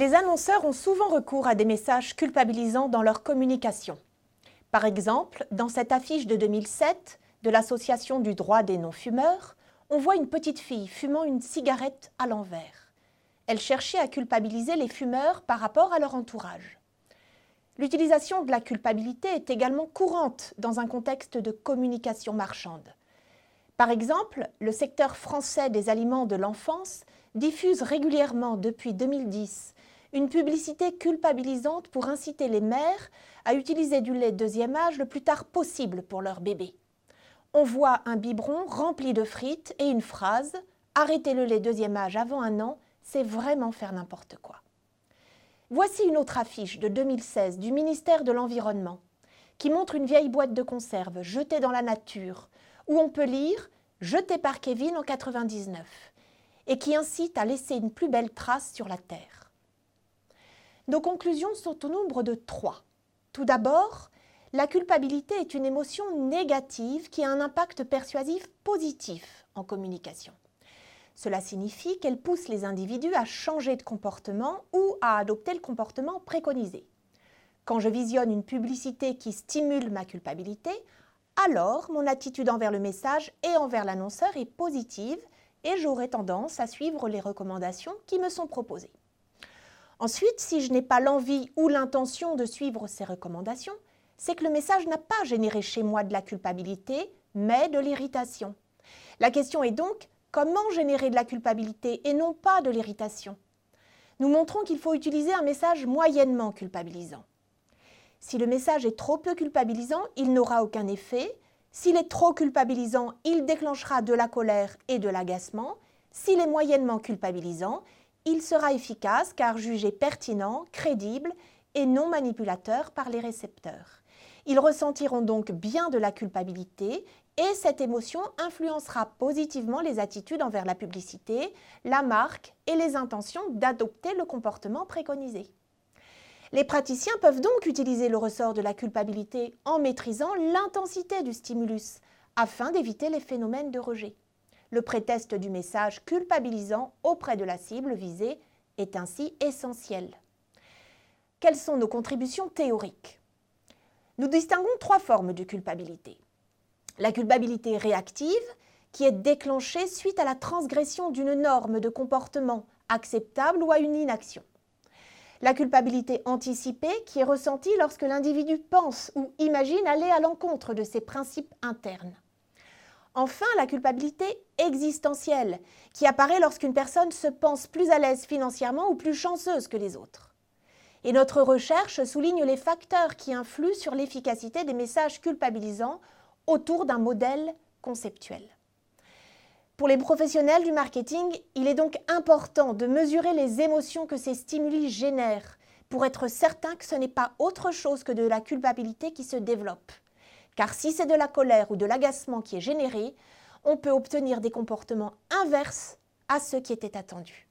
Les annonceurs ont souvent recours à des messages culpabilisants dans leur communication. Par exemple, dans cette affiche de 2007 de l'Association du droit des non-fumeurs, on voit une petite fille fumant une cigarette à l'envers. Elle cherchait à culpabiliser les fumeurs par rapport à leur entourage. L'utilisation de la culpabilité est également courante dans un contexte de communication marchande. Par exemple, le secteur français des aliments de l'enfance diffuse régulièrement depuis 2010 une publicité culpabilisante pour inciter les mères à utiliser du lait deuxième âge le plus tard possible pour leur bébé. On voit un biberon rempli de frites et une phrase Arrêtez le lait deuxième âge avant un an, c'est vraiment faire n'importe quoi. Voici une autre affiche de 2016 du ministère de l'Environnement qui montre une vieille boîte de conserve jetée dans la nature où on peut lire Jetée par Kevin en 99 et qui incite à laisser une plus belle trace sur la Terre. Nos conclusions sont au nombre de trois. Tout d'abord, la culpabilité est une émotion négative qui a un impact persuasif positif en communication. Cela signifie qu'elle pousse les individus à changer de comportement ou à adopter le comportement préconisé. Quand je visionne une publicité qui stimule ma culpabilité, alors mon attitude envers le message et envers l'annonceur est positive et j'aurai tendance à suivre les recommandations qui me sont proposées. Ensuite, si je n'ai pas l'envie ou l'intention de suivre ces recommandations, c'est que le message n'a pas généré chez moi de la culpabilité, mais de l'irritation. La question est donc comment générer de la culpabilité et non pas de l'irritation? Nous montrons qu'il faut utiliser un message moyennement culpabilisant. Si le message est trop peu culpabilisant, il n'aura aucun effet, s'il est trop culpabilisant, il déclenchera de la colère et de l'agacement. S'il est moyennement culpabilisant, il sera efficace car jugé pertinent, crédible et non manipulateur par les récepteurs. Ils ressentiront donc bien de la culpabilité et cette émotion influencera positivement les attitudes envers la publicité, la marque et les intentions d'adopter le comportement préconisé. Les praticiens peuvent donc utiliser le ressort de la culpabilité en maîtrisant l'intensité du stimulus afin d'éviter les phénomènes de rejet. Le prétexte du message culpabilisant auprès de la cible visée est ainsi essentiel. Quelles sont nos contributions théoriques? Nous distinguons trois formes de culpabilité. La culpabilité réactive, qui est déclenchée suite à la transgression d'une norme de comportement acceptable ou à une inaction la culpabilité anticipée qui est ressentie lorsque l'individu pense ou imagine aller à l'encontre de ses principes internes. Enfin, la culpabilité existentielle, qui apparaît lorsqu'une personne se pense plus à l'aise financièrement ou plus chanceuse que les autres. Et notre recherche souligne les facteurs qui influent sur l'efficacité des messages culpabilisants autour d'un modèle conceptuel. Pour les professionnels du marketing, il est donc important de mesurer les émotions que ces stimuli génèrent pour être certain que ce n'est pas autre chose que de la culpabilité qui se développe. Car si c'est de la colère ou de l'agacement qui est généré, on peut obtenir des comportements inverses à ceux qui étaient attendus.